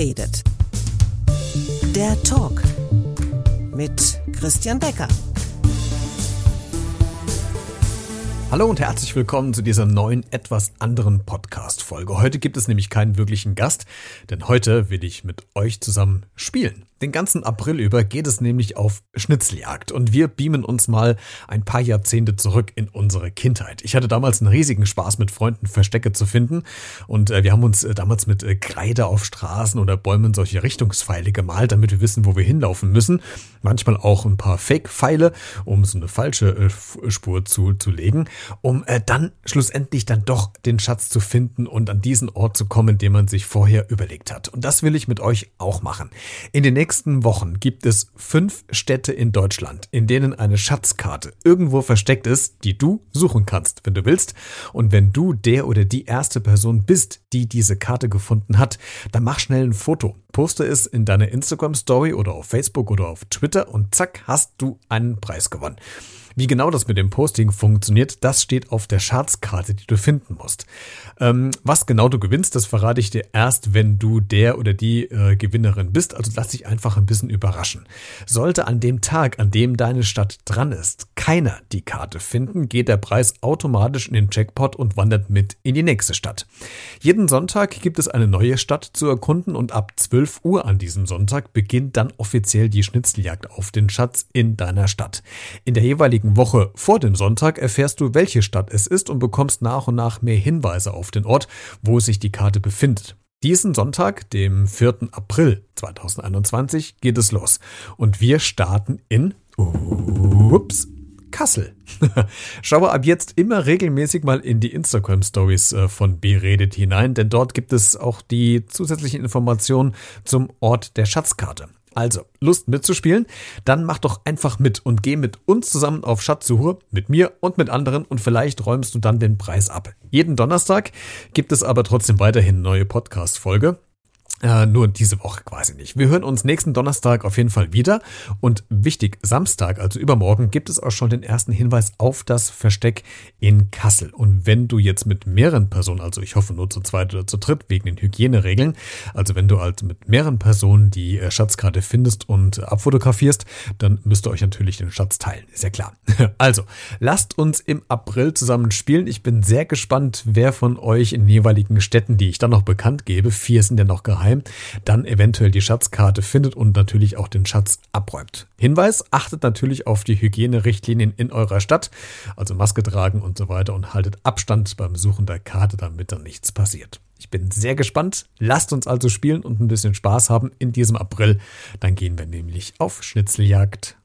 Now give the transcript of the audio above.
redet. Der Talk mit Christian Becker. Hallo und herzlich willkommen zu dieser neuen, etwas anderen Podcast-Folge. Heute gibt es nämlich keinen wirklichen Gast, denn heute will ich mit euch zusammen spielen. Den ganzen April über geht es nämlich auf Schnitzeljagd und wir beamen uns mal ein paar Jahrzehnte zurück in unsere Kindheit. Ich hatte damals einen riesigen Spaß mit Freunden Verstecke zu finden und äh, wir haben uns äh, damals mit äh, Kreide auf Straßen oder Bäumen solche Richtungspfeile gemalt, damit wir wissen, wo wir hinlaufen müssen. Manchmal auch ein paar Fake-Pfeile, um so eine falsche Spur zu, zu legen, um dann schlussendlich dann doch den Schatz zu finden und an diesen Ort zu kommen, den man sich vorher überlegt hat. Und das will ich mit euch auch machen. In den nächsten nächsten Wochen gibt es fünf Städte in Deutschland, in denen eine Schatzkarte irgendwo versteckt ist, die du suchen kannst, wenn du willst. Und wenn du der oder die erste Person bist, die diese Karte gefunden hat, dann mach schnell ein Foto. Poste es in deine Instagram Story oder auf Facebook oder auf Twitter und zack, hast du einen Preis gewonnen. Wie genau das mit dem Posting funktioniert, das steht auf der Schatzkarte, die du finden musst. Ähm, was genau du gewinnst, das verrate ich dir erst, wenn du der oder die äh, Gewinnerin bist. Also lass dich einfach ein bisschen überraschen. Sollte an dem Tag, an dem deine Stadt dran ist, keiner die Karte finden, geht der Preis automatisch in den Jackpot und wandert mit in die nächste Stadt. Jeden Sonntag gibt es eine neue Stadt zu erkunden und ab 12 Uhr an diesem Sonntag beginnt dann offiziell die Schnitzeljagd auf den Schatz in deiner Stadt. In der jeweiligen Woche vor dem Sonntag erfährst du, welche Stadt es ist und bekommst nach und nach mehr Hinweise auf den Ort, wo sich die Karte befindet. Diesen Sonntag, dem 4. April 2021, geht es los. Und wir starten in ups, Kassel. Schaue ab jetzt immer regelmäßig mal in die Instagram Stories äh, von Beredet hinein, denn dort gibt es auch die zusätzlichen Informationen zum Ort der Schatzkarte. Also, Lust mitzuspielen? Dann mach doch einfach mit und geh mit uns zusammen auf Schatzsuche, mit mir und mit anderen und vielleicht räumst du dann den Preis ab. Jeden Donnerstag gibt es aber trotzdem weiterhin neue Podcast-Folge. Äh, nur diese Woche quasi nicht. Wir hören uns nächsten Donnerstag auf jeden Fall wieder. Und wichtig, Samstag, also übermorgen, gibt es auch schon den ersten Hinweis auf das Versteck in Kassel. Und wenn du jetzt mit mehreren Personen, also ich hoffe nur zu zweit oder zu dritt, wegen den Hygieneregeln, also wenn du halt mit mehreren Personen die äh, Schatzkarte findest und abfotografierst, dann müsst ihr euch natürlich den Schatz teilen. Ist ja klar. Also, lasst uns im April zusammen spielen. Ich bin sehr gespannt, wer von euch in jeweiligen Städten, die ich dann noch bekannt gebe, vier sind ja noch geheim, daheim, dann eventuell die Schatzkarte findet und natürlich auch den Schatz abräumt. Hinweis, achtet natürlich auf die Hygienerichtlinien in eurer Stadt, also Maske tragen und so weiter und haltet Abstand beim Suchen der Karte, damit dann nichts passiert. Ich bin sehr gespannt. Lasst uns also spielen und ein bisschen Spaß haben in diesem April. Dann gehen wir nämlich auf Schnitzeljagd.